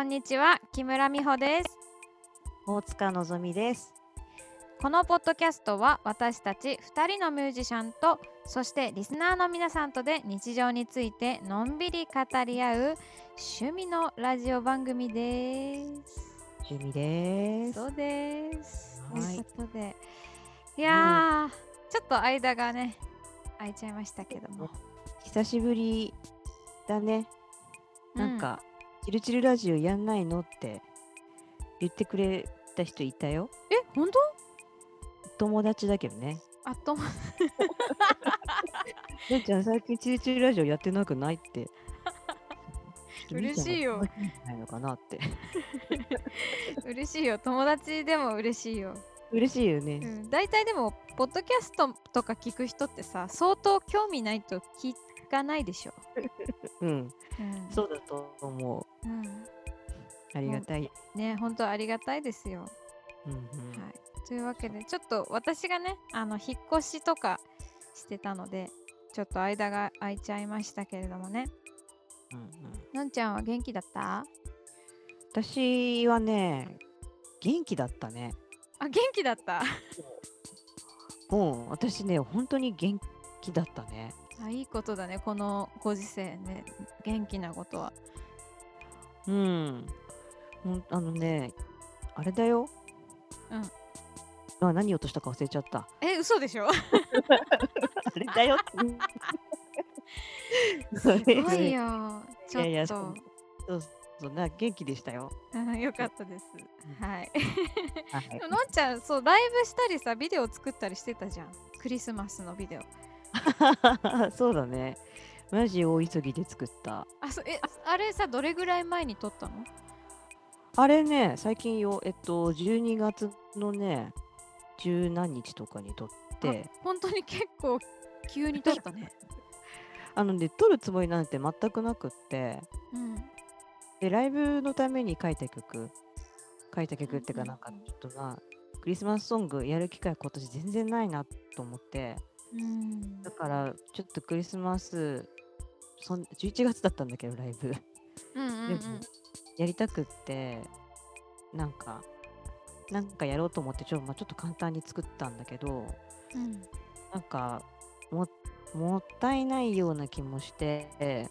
こんにちは木村美穂です大塚のぞみです。このポッドキャストは私たち2人のミュージシャンとそしてリスナーの皆さんとで日常についてのんびり語り合う趣味のラジオ番組です。趣味です。そうです。とはいいうことでいやー、ちょっと間がね空いちゃいましたけども久しぶりだね。なんか、チルチルラジオやんないのって言ってくれた人いたよ。え本当？友達だけどね。あともねんちゃん最近チルチルラジオやってなくないって。嬉しいよないのかなって。嬉しいよ 友達でも嬉しいよ。嬉しいよね。うん、大体でもポッドキャストとか聞く人ってさ相当興味ないと聞かないでしょ。うん。うん、そうだと思う。うん、ありがたい。ね本当ありがたいですよ。うんうんはい、というわけでちょっと私がねあの引っ越しとかしてたのでちょっと間が空いちゃいましたけれどもねうんうんのんちゃんは元気だった？私はね、元気だったね。あ元気だった？うん、私ね、本当に元気だったね。あいいことだねこのご時世ね元気なことはうん。あのね、あれだよ。うん。あ、何言おうとしたか忘れちゃった。え嘘でしょ？あれだよ。す すごいよ ちょっといやいやそうそうな元気でしたよ。うんよかったですうんはいはいのんちゃんそうライブしたりさビデオ作ったりしてたじゃんクリスマスのビデオ そうだね。マジ大急ぎで作った。あそうえあれさどれぐらい前に撮ったの？あれね、最近よ、えっと、12月のね、十何日とかに撮って、あ本当に結構急に撮ったね。あのね、撮るつもりなんて全くなくって、うん。で、ライブのために書いた曲、書いた曲っていうか、うんなんかちょっとな、クリスマスソングやる機会今年全然ないなと思って、うん。だからちょっとクリスマス、そん11月だったんだけど、ライブ。うんうんうん。でもやりたくって、なんか、なんかやろうと思ってちょ,、まあ、ちょっと簡単に作ったんだけど、うん。なんかも、もったいないような気もして、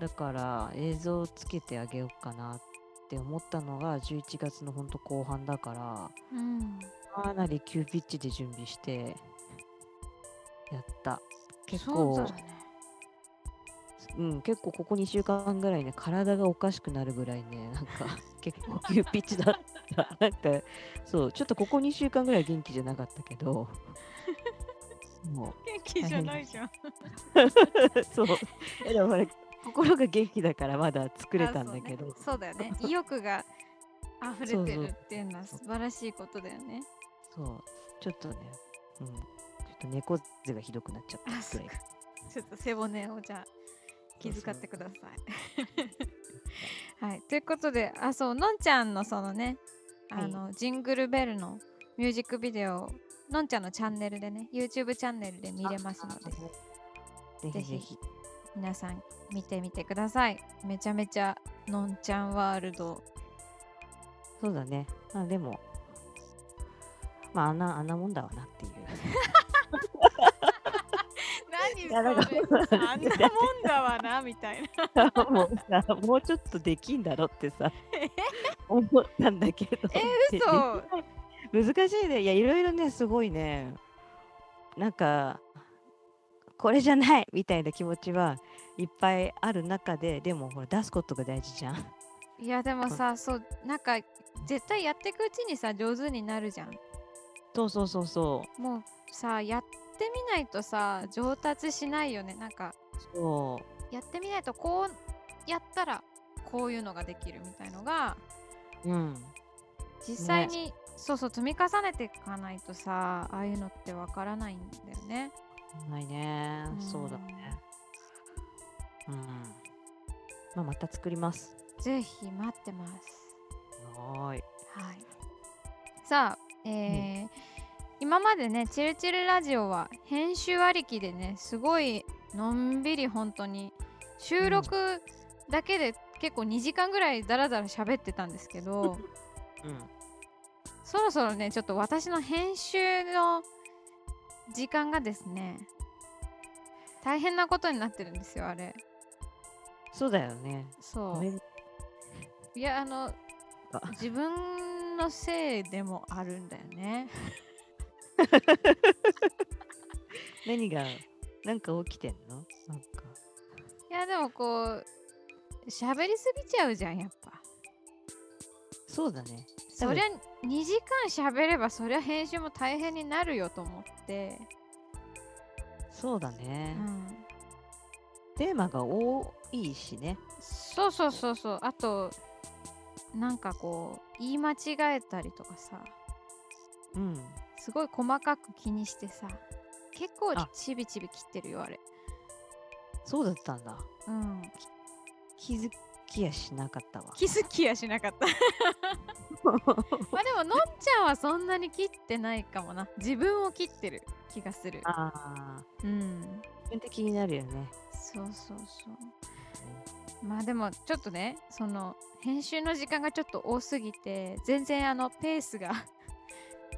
だから映像をつけてあげようかなって思ったのが11月のほんと後半だから、うん。かなり急ピッチで準備してやった。結構、だ。ねうん、結構ここ2週間ぐらいね、体がおかしくなるぐらいね、なんか 結構急ピッチだった。なんか、そう、ちょっとここ2週間ぐらい元気じゃなかったけど、も元気じゃないじゃん。う、そう、えでもほら、心が元気だからまだ作れたんだけど、あそう,、ね、だよね。意欲が溢れてるっていうのは素晴らしいことだよね。そう、ちょっとね、うん、っと猫背がひどくなっちゃったらい。ちょっと背骨をじゃあ気遣ってください。はい、ということであそうのんちゃんのそのねあの、ジングルベルのミュージックビデオのんちゃんのチャンネルでね YouTube チャンネルで見れますのでぜぜひひぜひ。皆さん見てみてくださいめちゃめちゃのんちゃんワールドそうだね。まあでも、まああんな、あんなもんだわなっていう。何やなんあんなもんだわな みたいな。もうさ、もうちょっとできんだろってさ、思ったんだけど。え嘘。で難しいね。いや、いろいろね、すごいね、なんか、これじゃないみたいな気持ちはいっぱいある中で、でもほら、出すことが大事じゃん。いやでもさそうなんか絶対やっていくうちにさ上手になるじゃん。そうそうそうそもうさやってみないとさ上達しないよねなんかう。そやってみないとこうやったらこういうのができるみたいのがう。うん。実際に、そうそう積み重ねていかないとさああいうのってわからないんだよね。ないねう。んそうだね。うん。まあ、また作ります。ぜひ待ってます。はーい。はい、さあ、えー今までね「チルチルラジオ」は編集ありきでねすごいのんびり本当に収録だけで結構2時間ぐらいダラダラ喋ってたんですけどうん。そろそろねちょっと私の編集の時間がですね大変なことになってるんですよあれ。そうだよね。そう。いやあのあ。自分のせいでもあるんだよね何が、なんか起きてんの？なんか。いやでもこう喋りすぎちゃうじゃんやっぱそうだね。そりゃ2時間喋ればそりゃ編集も大変になるよと思って、そうだうね。ん、テーマが多いしね。そうそうそうそうあとなんかこう言い間違えたりとかさうん。すごい細かく気にしてさ結構あ。ちびちび切ってるよあれ。そうだったんだ。うん。気づきやしなかったわ。気づきやしなかった。まあでものんちゃんはそんなに切ってないかもな。自分を切ってる気がする。ああ、うん。自分で気になるよね。そうそうそう。まあでもちょっとねその編集の時間がちょっと多すぎて全然あのペースが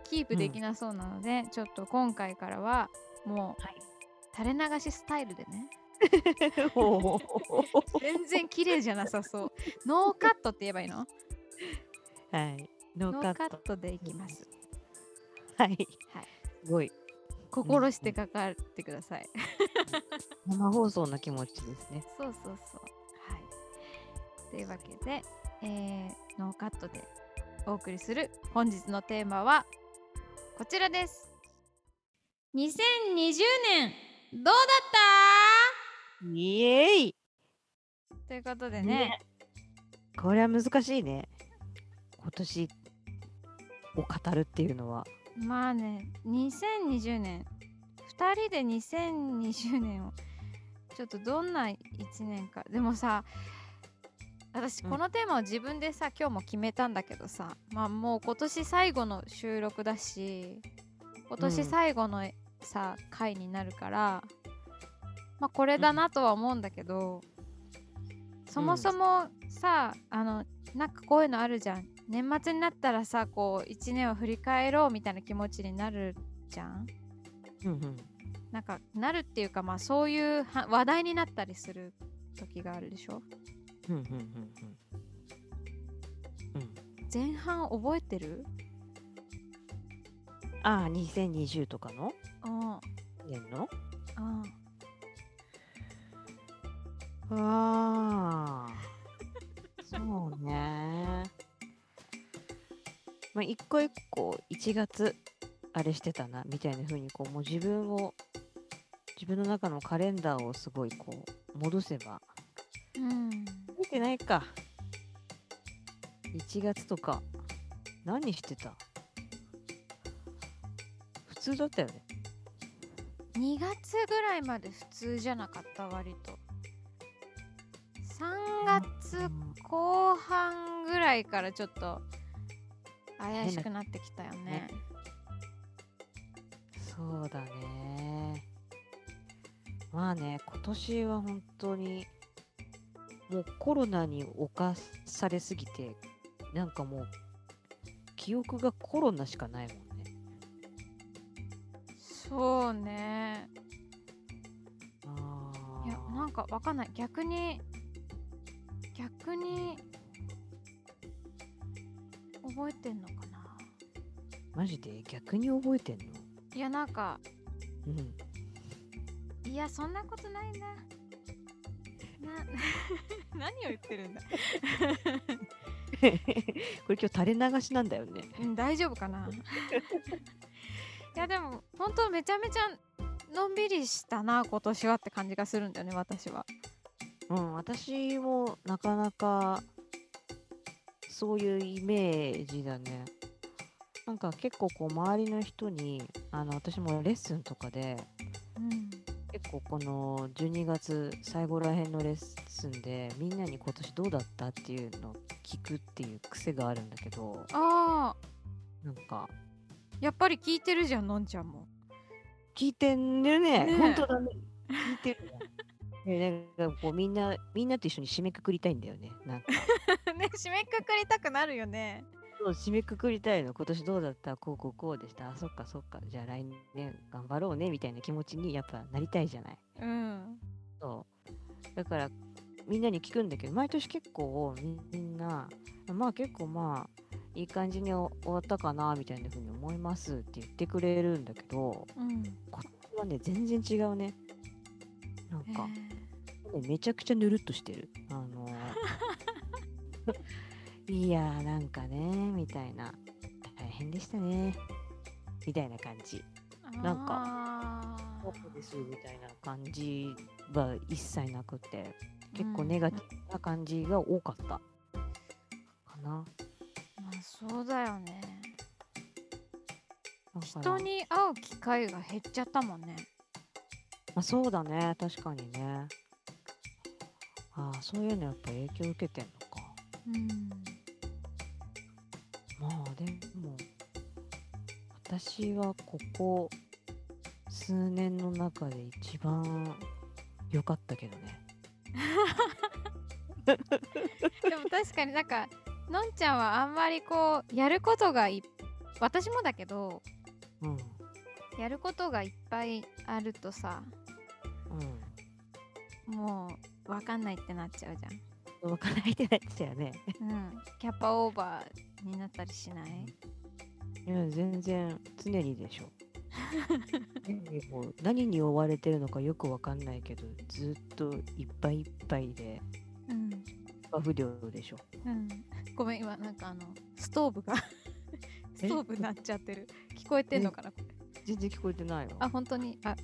キープできなそうなので、ちょっと今回からはもうはい。垂れ流しスタイルでねほ 全然綺麗じゃなさそうノーカットって言えばいいの？うはい。ノノーーカット。でいきますはい。はいすごい。心してかかってください、生放送な気持ちですね。そうそうそうはいというわけで、えーノーカットでお送りする本日のテーマはこちらです。2020年どうだっイエーイ。たということでね。これは難しいね。今年を語るっていうのは。まあね2020年。2人で2020年を。ちょっとどんな1年か。でもさ私うん。このテーマを自分でさ今日も決めたんだけどさまあもう今年最後の収録だし今年うん最後のさ、回になるからまあこれだなとは思うんだけど、そもそもさあのなんかこういうのあるじゃん。年末になったらさこう1年を振り返ろうみたいな気持ちになるじゃん。うんうん。なんかなるっていうかまあそういうは話題になったりする時があるでしょうんうんうんうん。うん。前半覚えてる？ああ、2020とかの？うん年の？うんああ。そうね。まあ、一個一個1月あれしてたなみたいな風にこうもう自分を自分の中のカレンダーをすごいこう戻せばうん見てないか。1月とか。何してた？普通だったよね。2月ぐらいまで普通じゃなかった割と。3月後半ぐらいからちょっと怪しくなってきたよね。そうだね。まあね今年は本当にもうコロナに侵されすぎてなんかもう記憶がコロナしかないもんね。そうね。あいやなんかわかんない。逆に逆に覚えてんのかな。マジで？逆に覚えてんの？いやなんかうん。いやそんなことないなな。何を言ってるんだ、これ今日垂れ流しなんだよね。うん、大丈夫かな。いやでも本当めちゃめちゃのんびりしたな今年はって感じがするんだよね私は。うん私もなかなかそういうイメージだね。なんか結構こう周りの人にあの私もレッスンとかでうん結構この12月最後らへんのレッスンでみんなに今年どうだったっていうのを聞くっていう癖があるんだけどあーなんか。やっぱり聞いてるじゃんのんちゃんも。聞いてんるね。ねえ。本当だね。聞いてるねえなんかこうみんなみんなと一緒に締めくくりたいんだよね。なんか。ね締めくくりたくなるよねそう締めくくりたいの。今年どうだった？こうこうこうでした。あ、そっかそっか。じゃあ来年頑張ろうねみたいな気持ちにやっぱなりたいじゃない？うんそう。だからみんなに聞くんだけど、毎年結構みんな、まあ結構まあいい感じに終わったかなみたいな風に思いますって言ってくれるんだけど、うん今年はね、全然違うね。なんへか、ーねめちゃくちゃぬるっとしてる。あのー いやーなんかね、みたいな。大変でしたね。みたいな感じ。なんかそうですみたいな感じは一切なくて、結構うんネガティブな感じが多かった。かな。まあそうだよね人に会う機会が減っちゃったもんねまあ、そうだね、確かにね。ああ、そういうのやっぱ影響受けてんのか。うんまあでも、私はここ数年の中で一番良かったけどね。でも確かになんかのんちゃんはあんまりこうやることがい私もだけどうん。やることがいっぱいあるとさうん。もうわかんないってなっちゃうじ分からないってなっちゃうね。ゃんうんキャパオーバーになったりしない？いや、全然常にでしょ。も う何に追われてるのかよくわかんないけど、ずっといっぱいいっぱいで、うん不良でしょ。うんごめん今なんかあのストーブが ストーブなっちゃってる聞こえてんのかな？これ全然聞こえてないわ。あ本当に？あ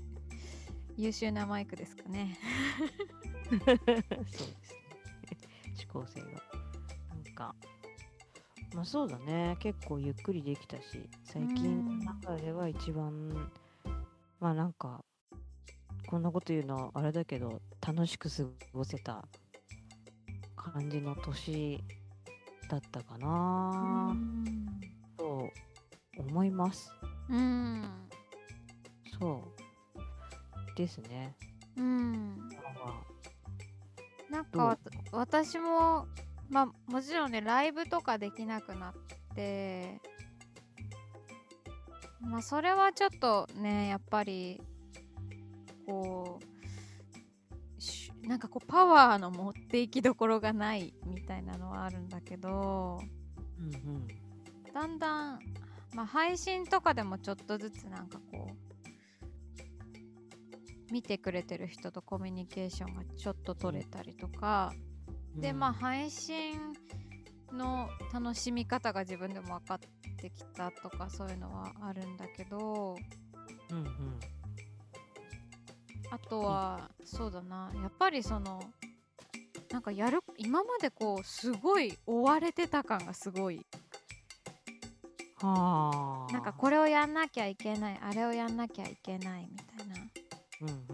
優秀なマイクですかね そうですね。指向性が。なんか、まあそうだね。結構ゆっくりできたし、最近の中では一番、まあなんか、こんなこと言うのあれだけど、楽しく過ごせた感じの年だったかうな、んと思います。うんそう。ですね。うんまあなんか私もまあもちろんねライブとかできなくなってまあそれはちょっとねやっぱりこうしなんかこうパワーの持っていきどころがないみたいなのはあるんだけどうんうん。だんだん、まあ、配信とかでもちょっとずつなんかこう見てくれてる人とコミュニケーションがちょっと取れたりとか、でまあ配信の楽しみ方が自分でも分かってきたとかそういうのはあるんだけどうんうん。あとはそうだなやっぱりそのなんかやる今までこうすごい追われてた感がすごいはあ。なんかこれをやんなきゃいけないあれをやんなきゃいけないみたいなうんうん。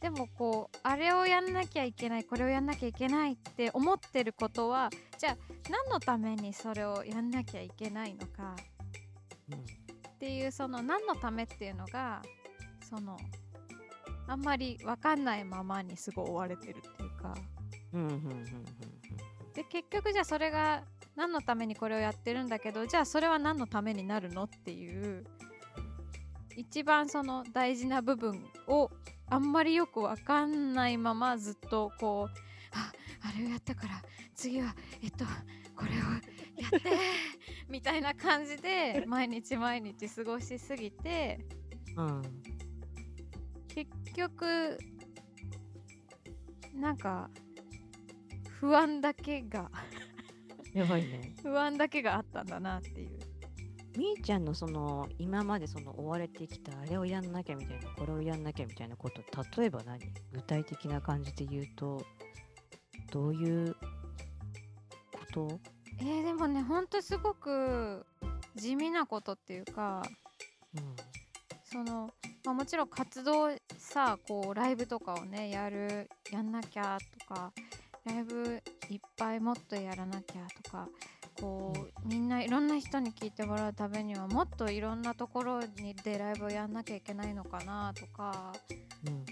でもこうあれをやんなきゃいけないこれをやんなきゃいけないって思ってることはじゃあ何のためにそれをやんなきゃいけないのか？うんっていうその何のためっていうのがそのあんまり分かんないままにすごい追われてるっていうか。で結局じゃあそれが何のためにこれをやってるんだけどじゃあそれは何のためになるの？っていう一番その大事な部分をあんまりよく分かんないままずっとこうああれをやったから次はえっとこれをやって みたいな感じで毎日毎日過ごしすぎてうん。結局なんか不安だけが やばいね。不安だけがあったんだなっていうみーちゃんのその今までその追われてきたあれをやんなきゃみたいなこれをやんなきゃみたいなこと例えば何具体的な感じで言うとどういうこと？えー、でもねほんとすごく地味なことっていうかうん。その、まあ、もちろん活動さこうライブとかをねやるやんなきゃとかライブいっぱいもっとやらなきゃとかこうみんないろんな人に聞いてもらうためにはもっといろんなところにでライブをやんなきゃいけないのかなとかうん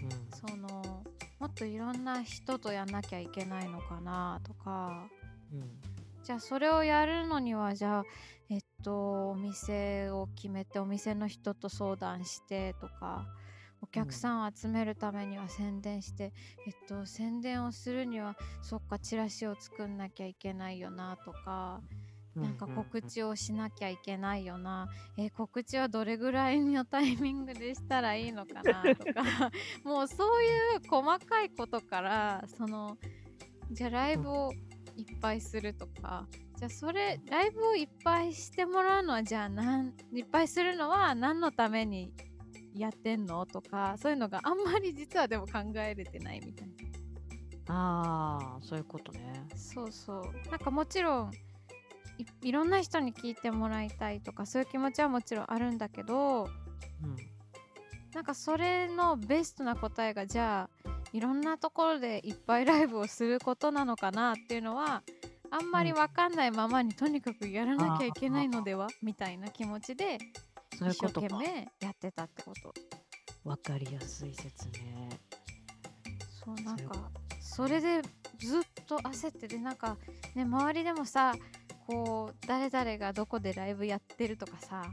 そのもっといろんな人とやんなきゃいけないのかなとか。うん。じゃあそれをやるのにはじゃあえっとお店を決めてお店の人と相談してとかお客さんを集めるためには宣伝して、えっと宣伝をするにはそっかチラシを作んなきゃいけないよなとか、なんか告知をしなきゃいけないよな、え告知はどれぐらいのタイミングでしたらいいのかなとか。もうそういう細かいことからそのじゃあライブをいっぱいするとか。じゃあそれライブをいっぱいしてもらうのはじゃあなんいっぱいするのは何のためにやってんの？とかそういうのがあんまり実はでも考えれてないみたいな。ああそういうことね。そうそう。なんかもちろんいいろんな人に聞いてもらいたいとかそういう気持ちはもちろんあるんだけどうん。なんかそれのベストな答えがじゃあいろんなところでいっぱいライブをすることなのかなっていうのはあんまりわかんないままにとにかくやらなきゃいけないのでは？みたいな気持ちでそういう一生ことか。懸命やってたってこと。わかりやすい説明。そうなんそういうこかそれでずっと焦っててなんかね周りでもさこう誰々がどこでライブやってるとかさ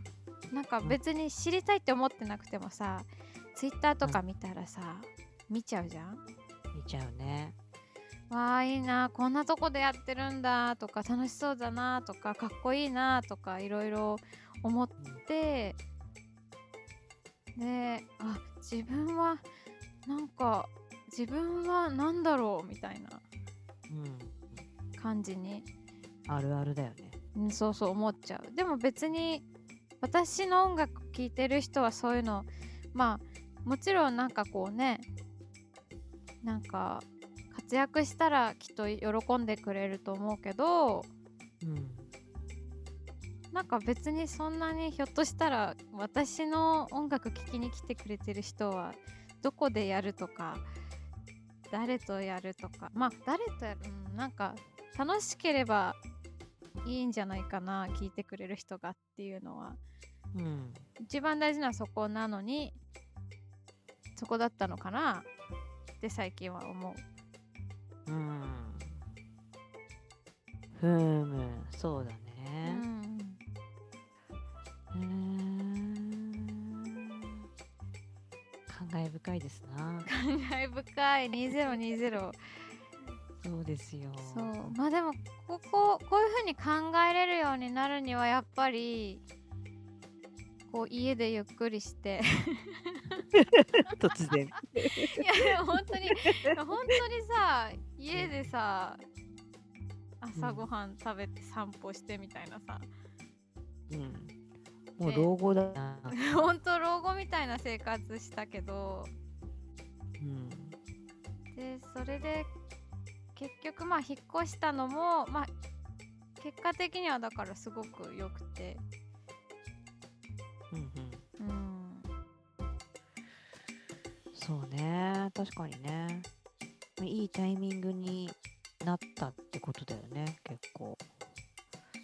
なんか別に知りたいって思ってなくてもさツイッターとか見たらさ見ちゃうじゃん。見ちゃうね。わあいいなこんなとこでやってるんだとか楽しそうだなとかかっこいいなとかいろいろ思ってであ自分はなんか自分は何だろうみたいなうん。感じに、あるあるだよね。うん、そうそう思っちゃう。でも別に私の音楽聴いてる人はそういうのまあもちろんなんかこうねなんか活躍したらきっと喜んでくれると思うけどうんなんか別にそんなにひょっとしたら私の音楽聴きに来てくれてる人はどこでやるとか誰とやるとかまあ誰とやる、うん、なんか楽しければいいんじゃないかな聞いてくれる人がっていうのは。うん。一番大事なそこなのにそこだったのかなって最近は思う。うん。ふむそうだ感慨深いですな。感慨深い。2020そうですよ。そう。まあでもこここういうふうに考えれるようになるにはやっぱりこう家でゆっくりして。突然。いやでも本当に本当にさ家でさ朝ごはん食べて散歩してみたいなさ、うんもう老後だな。本当老後みたいな生活したけど。うん。でそれで結局まあ引っ越したのもまあ結果的にはだからすごく良くて。うんうん。うん。そうね。確かにね。いいタイミングになったってことだよね結構、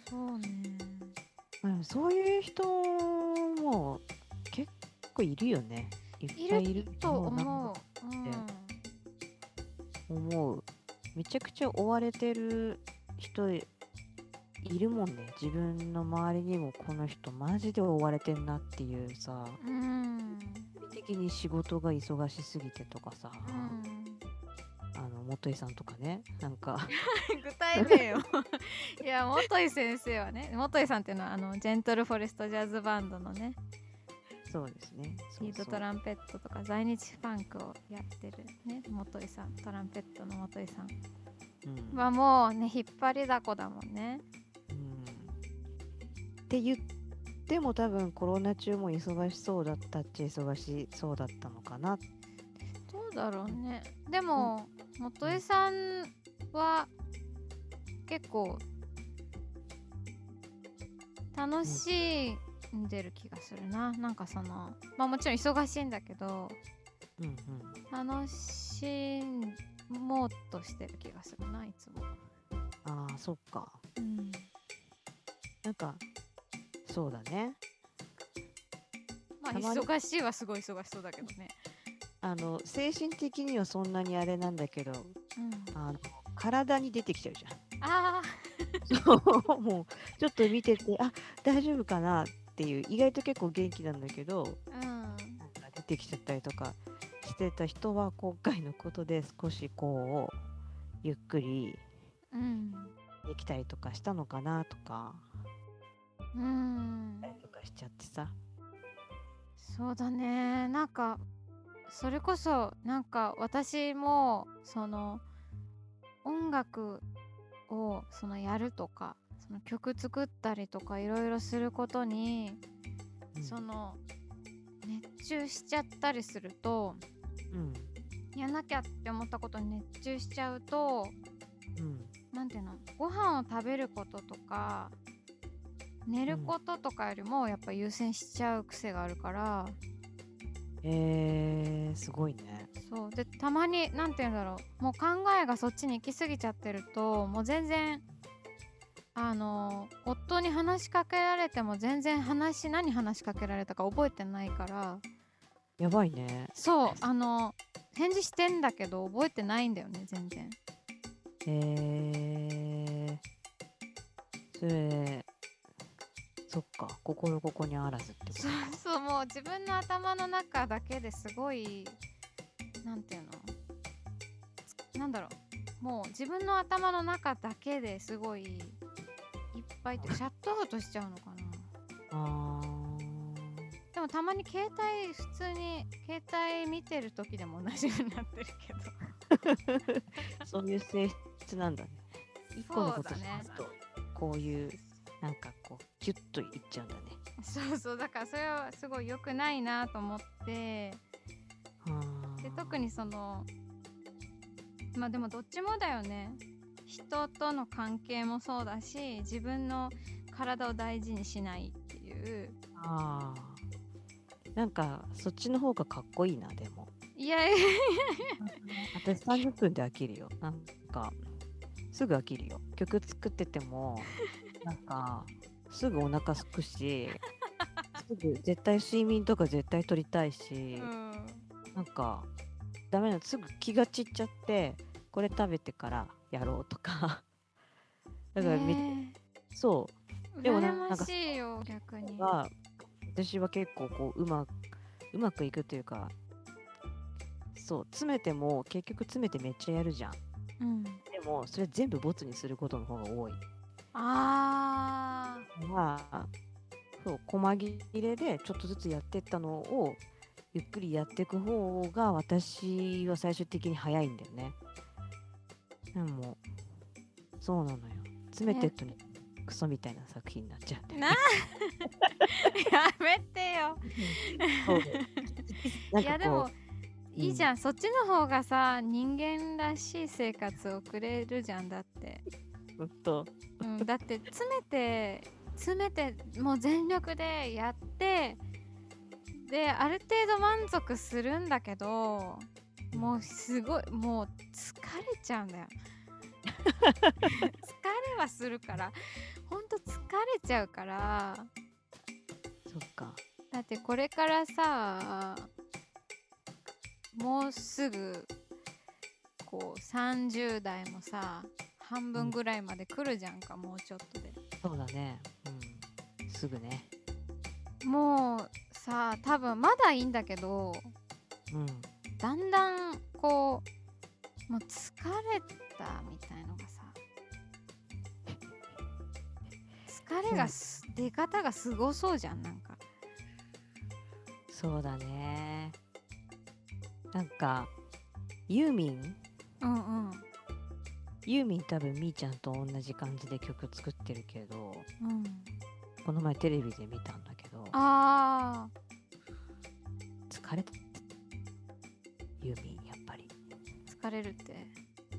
そうねまあ、そういう人も結構いるよね。いっぱいいる。と思う、うん、思う。めちゃくちゃ追われてる人いるもんね。自分の周りにもこの人マジで追われてんなっていうさ。うん。的に仕事が忙しすぎてとかさ、うん元井さんとかねなんか。具体名を。いや元井先生はね元井さんっていうのはあのジェントルフォレストジャズバンドのね。そうですね。そうリードトランペットとか在日ファンクをやってるね元井さんトランペットの元井さん。うん。はもうね引っ張りだこだもんね。うん。って言っても多分コロナ中も忙しそうだったっちゃ忙しそうだったのかな。どうだろうね。でも元井さんは結構楽しんでる気がするな。なんかそのまあもちろん忙しいんだけどうんうん。楽しもうとしてる気がするないつも、ああそっか。うん、なんかそうだね。まあ忙しいはすごい忙しそうだけどねあの精神的にはそんなにあれなんだけどうん、あの体に出てきちゃうじゃん。あそうもうちょっと見ててあ大丈夫かなっていう意外と結構元気なんだけどあ、うん、なんか出てきちゃったりとかしてた人は今回のことで少しこうゆっくりうん、できたりとかしたのかなとか。うん、とかしちゃってさ。そうだね。なんかそれこそなんか私もその音楽をそのやるとかその曲作ったりとかいろいろすることに、うん。その熱中しちゃったりするとうん。やんなきゃって思ったことに熱中しちゃうとうん。なんていうのご飯を食べることとか寝ることとかよりもやっぱ優先しちゃう癖があるから、えー、すごいね。そう。でたまになんて言うんだろう。もう考えがそっちに行き過ぎちゃってるともう全然あの夫に話しかけられても全然話何話しかけられたか覚えてないから。やばいね。そう。あの返事してんだけど覚えてないんだよね全然。えー、それ、そっか、心ここにあらずってことそうそうもう自分の頭の中だけですごいなんていうの？なんだろう。もう自分の頭の中だけですごいいっぱいってシャットアウトしちゃうのかな。あでもたまに携帯普通に携帯見てる時でも同じようになってるけど。ー そういう性質なんだね。一個のことしますと、こういう、なんかこう、キュッといっちゃうんだね。そうそうだからそれはすごい良くないなと思ってで特にそのまあでもどっちもだよね人との関係もそうだし自分の体を大事にしないっていうあーなんか、そっちの方がかっこいいな、でも。いやいやいや私30分で飽きるよ。なんか、すぐ飽きるよ。曲作ってても、なんか、すぐお腹すくし、すぐ絶対睡眠とか絶対取りたいし、うん。なんか、ダメなの、すぐ気が散っちゃって、これ食べてからやろうとか。だからめ、ねそう、えでもな羨ましいよ逆に。は私は結構こううまくうまくいくというかそう詰めても結局詰めてめっちゃやるじゃん。うん。でもそれ全部ボツにすることの方が多いあまあそう細切れでちょっとずつやってったのをゆっくりやっていく方が私は最終的に早いんだよね。でもそうなのよ。詰めてっとにクソみたいな作品になっちゃうんだよーなやめてよ。いやでもいいじゃん、そっちの方がさ人間らしい生活を送れるじゃんだって、ほんと。うん、だって詰めて詰めてもう全力でやってである程度満足するんだけどもうすごいもう疲れちゃうんだよ。疲れはするからほんと疲れちゃうから。そっか。だってこれからさもうすぐこう30代もさ半分ぐらいまで来るじゃんか、もうちょっとで。そうだね。うん。すぐね。もうさ多分まだいいんだけどうん。だんだんこうもう疲れたみたいのがさ疲れがす出方がすごそうじゃんなんか。そうだね。なんかユーミン？うんうんユーミン多分みーちゃんと同じ感じで曲作ってるけどうん。この前テレビで見たんだけど。あ疲れたユーミンやっぱり。ー疲れるって、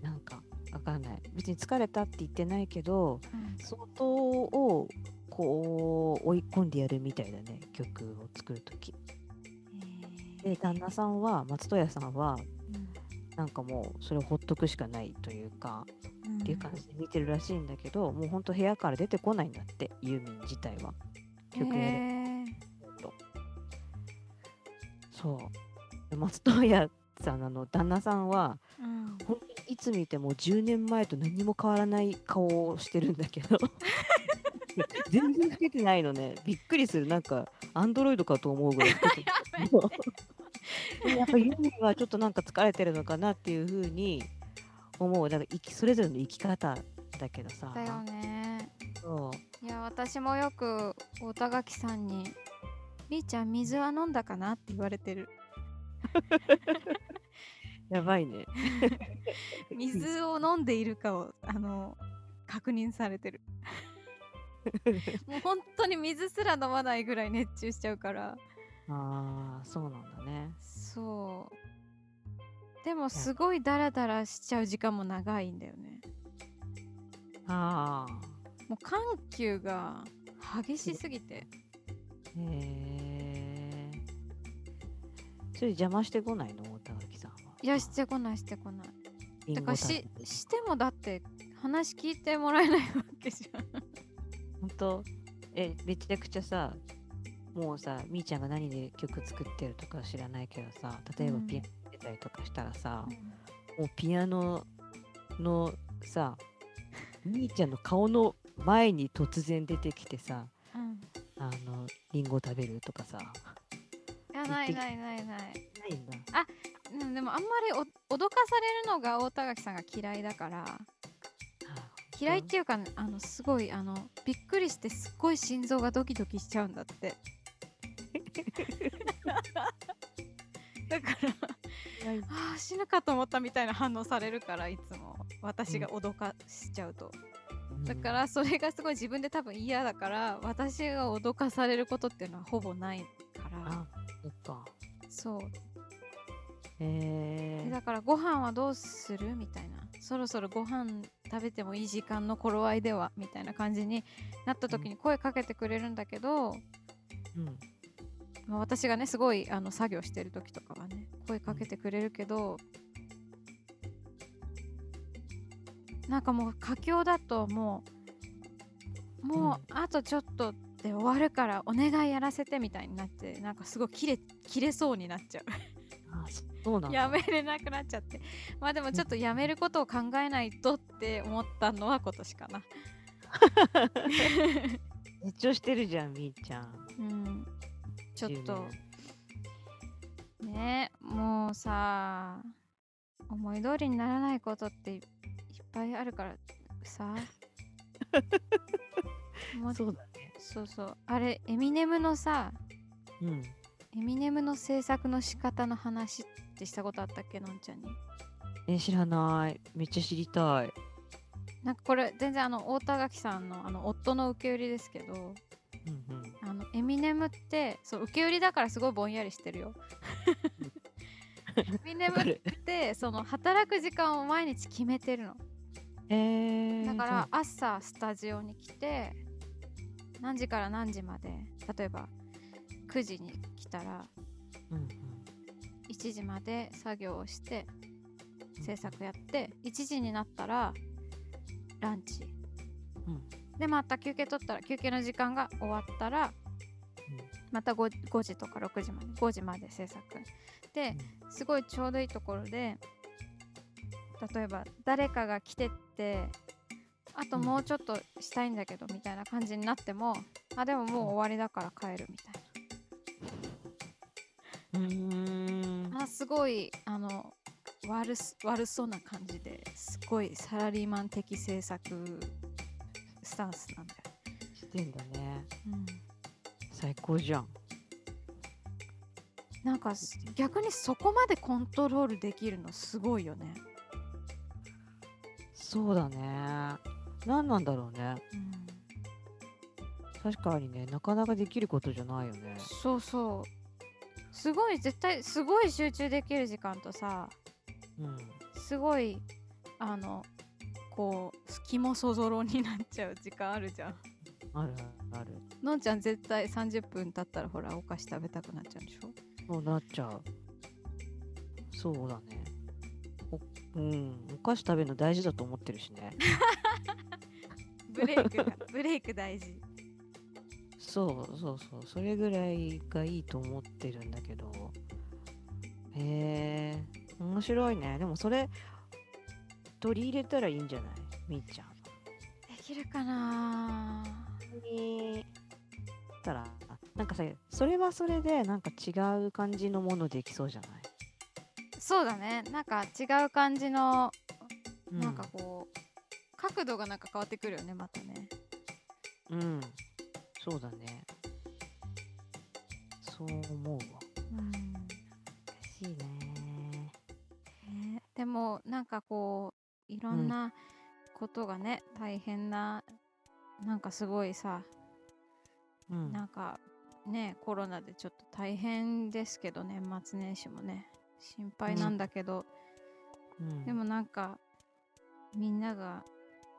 なんかわかんない。別に疲れたって言ってないけどうん。相当をこう追い込んでやるみたいだね曲を作る時。で旦那さんは松任谷さんはなんかもうそれをほっとくしかないというか、っていう感じで見てるらしいんだけどもうほんと部屋から出てこないんだってユーミン自体は。曲やれへー。とそう。松任谷さんのあの旦那さんはうん。本当にいつ見ても10年前と何も変わらない顔をしてるんだけど。全然老けてないのね。びっくりする。なんかアンドロイドかと思うぐらい でもやっぱユミはちょっとなんか疲れてるのかなっていうふうに思う。なんか生きそれぞれの生き方だけどさ。だよね。そう。いや私もよく大田垣さんに「みーちゃん水は飲んだかな?」って言われてる。やばいね。水を飲んでいるかをあの確認されてる。もう本当に水すら飲まないぐらい熱中しちゃうからああそうなんだね。そう。でもすごいダラダラしちゃう時間も長いんだよね。ああもう緩急が激しすぎて。へえそれ邪魔してこないの？大田垣さんは。いやしてこないしてこない。だからししてもだって話聞いて。もらえないわけじゃん本当えめちゃくちゃさもうさみーちゃんが何で曲作ってるとか知らないけどさ例えばうん。ピアノ出たりとかしたらさ、もうピアノのさみーちゃんの顔の前に突然出てきてさうん。あのリンゴ食べるとかさ。いやないないないない。ないんだ。うん、でもあんまりお脅かされるのが大田垣さんが嫌いだから嫌いっていうか、ね、あのすごいあのびっくりしてすっごい心臓がドキドキしちゃうんだって だからあー死ぬかと思ったみたいな反応されるからいつも。私が脅かしちゃうと、だからそれがすごい自分で多分嫌だから私が脅かされることっていうのはほぼないから。あそっか。そう。へえでだからご飯はどうする？みたいな。そろそろご飯食べてもいい時間の頃合いでは？みたいな感じになった時に声かけてくれるんだけど、うんまあ、私がねすごいあの作業してる時とかはね声かけてくれるけど、なんかもう佳境だともうもうあとちょっとで終わるからお願いやらせてみたいになってなんかすごい切れ切れそうになっちゃう。あそうなんだ。やめれなくなっちゃって。まあでもちょっとやめることを考えないとって思ったのは今年かな。熱調してるじゃんみーちゃん。うんちょっと。10ね。もうさ思い通りにならないことっていいっぱいあるからさ。そうだね。そうそう。あれエミネムのさうん。エミネムの制作の仕方の話ってしたことあったっけのんちゃんに？え知らない。めっちゃ知りたい。なんかこれ全然あの太田垣さんのあの夫の受け売りですけどうんうん。あのエミネムってそう受け売りだからすごいぼんやりしてるよ。エミネムってその働く時間を毎日決めてるの。えー、だから朝スタジオに来て何時から何時まで例えば9時に来たらそう、うん。1時まで作業をしてうん、制作やって1時になったらランチ。うんでまた休憩取ったら休憩の時間が終わったらまた 5, 5時とか6時まで5時まで制作。でうん。すごいちょうどいいところで例えば誰かが来てってあともうちょっとしたいんだけどみたいな感じになってもあでももう終わりだから帰るみたいうんうーん。なあすごいあの悪す悪そうな感じですごいサラリーマン的制作スタンスなんだよ、してんだね。うん、最高じゃん。なんかす逆にそこまでコントロールできるのすごいよね、そうだね。何なんだろうね。うん。確かにねなかなかできることじゃないよね。そうそう。すごい絶対すごい集中できる時間とさうん。すごいあのこう隙もそぞろになっちゃう時間あるじゃん。あるあるのんちゃん絶対30分経ったらほらお菓子食べたくなっちゃうんでしょ？そうなっちゃう。そうだね。おうんお菓子食べるの大事だと思ってるしね。ブレイクがブレイク大事。そうそうそう。それぐらいがいいと思ってるんだけど。えへえ面白いね。でもそれ取り入れたらいいんじゃない？みーちゃん。できるかな？にたら。なんかさそれはそれでなんか違う感じのものできそうじゃない、そうだね。なんか違う感じのうなんかこう角度がなんか変わってくるよねまたね。うん。そうだね。そう思うわ。うん。難しいね。ね。でもなんかこういろん。なことがね、大変ななんかすごいさうん。なんかねコロナでちょっと大変ですけど年末年始もね。心配なんだけど、うん。でもなんかみんなが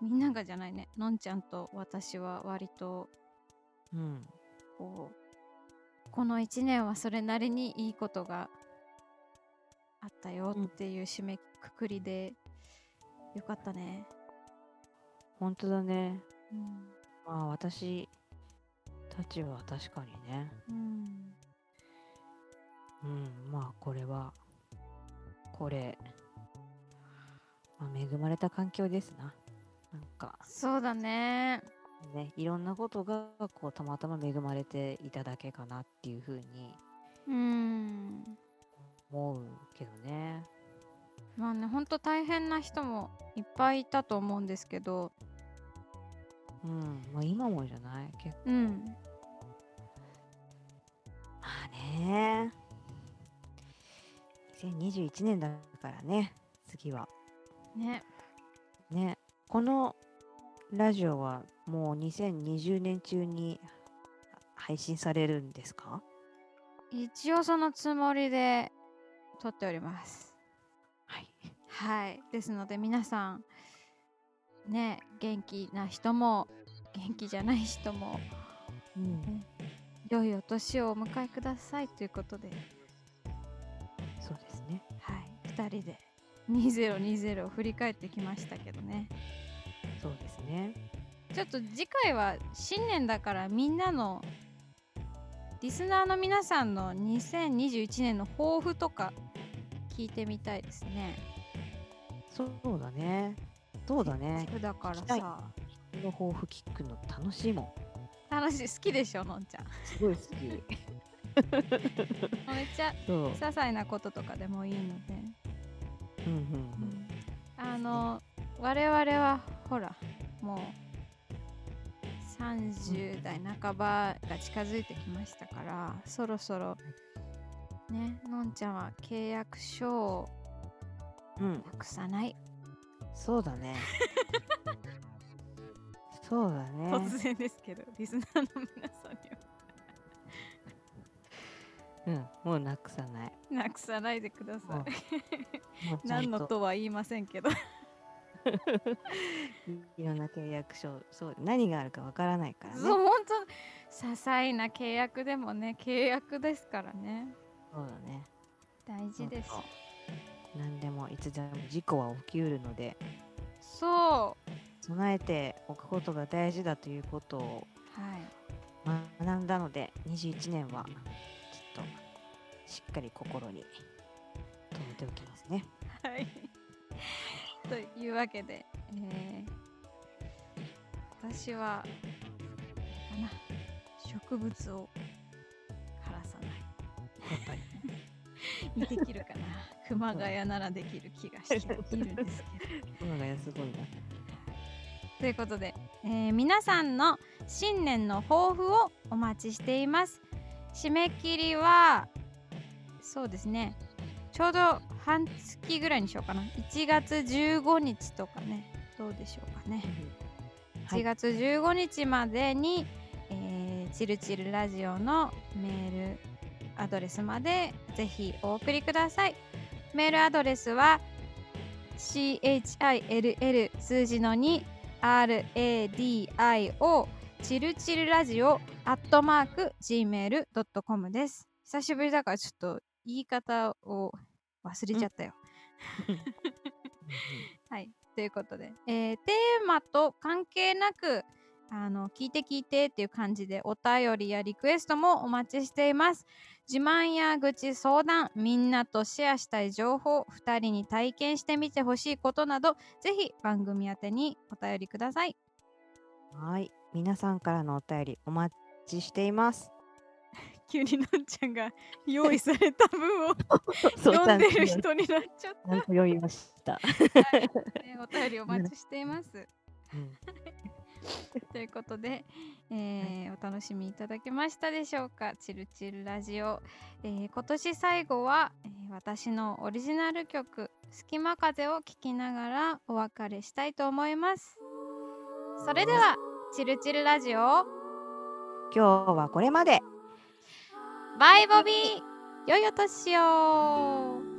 みんながじゃないね。のんちゃんと私は割とうん。こうこの1年はそれなりにいいことがあったよっていう締めくくりで、よかったね。本当だねうんまあ私たちは確かにねうんうんまあこれはこれ、まあ、恵まれた環境ですななんかそうだね。ねいろんなことがこうたまたま恵まれていただけかなっていうふうにうん。思うけどねまあね、ほんと大変な人もいっぱいいたと思うんですけど、うんまあ今もじゃない？結構。うん。まあね。2021年だからね次は。ね。ね。このラジオはもう2020年中に配信されるんですか？一応そのつもりで撮っております。はいはい。ですので皆さん、ね、元気な人も、元気じゃない人も、うん良いお年をお迎えくださいということで、そうですねはい。2人で2020を振り返ってきましたけどね。そうですねちょっと次回は新年だからみんなのリスナーの皆さんの2021年の抱負とか聞いてみたいですね。そうだね。そうだね。だからさ、この抱負聞くの楽しいもん。楽しい、好きでしょ、のんちゃん。すごい好き。めっちゃ些細なこととかでもいいので。うんうんあの、我々はほら、もう30代半ばが近づいてきましたから、そろそろね、のんちゃんは契約書をうんうんなくさない。そうだね そうだね突然ですけど、リスナーの皆さんにはうんもうなくさないなくさないでください。何のとは言いませんけど。いろんな契約書そう何があるかわからないからねそう、本当些細な契約でもね、契約ですからね。そうだね大事です。何でもいつでも事故は起きうるのでそう。備えておくことが大事だということをはい。学んだので21年はちょっとしっかり心に留めておきますねはい。というわけで、えー私は、植物を枯らさない。やっぱり にできるかな。熊谷ならできる気がしているんですけど。今がすごいなということで、えー皆さんの新年の抱負をお待ちしています。締め切りは、そうですね、ちょうど半月ぐらいにしようかな。1月15日とかね、どうでしょうかね。はい1月15日までに、えーチルチルラジオのメールアドレスまでぜひお送りください。メールアドレスは CHILL 数字の 2RADIO チルチルラジオアットマーク Gmail.com です。久しぶりだからちょっと言い方を忘れちゃったよ。はい。ということで、えーテーマと関係なく、あの聞いて聞いてっていう感じでお便りやリクエストもお待ちしています自慢や愚痴相談みんなとシェアしたい情報2人に体験してみてほしいことなどぜひ番組宛てにお便りくださいはい。皆さんからのお便りお待ちしています。急にのんちゃんが用意された分を 読んでる人になっちゃっちゃんと読みました。た、はいねお便りお待ちしています うん ということで、えーお楽しみいただけましたでしょうか？チルチルラジオ、えー今年最後は、えー私のオリジナル曲「隙間風」を聴きながらお別れしたいと思います。それではチルチルラジオ。今日はこれまで。バイボビー良いお年を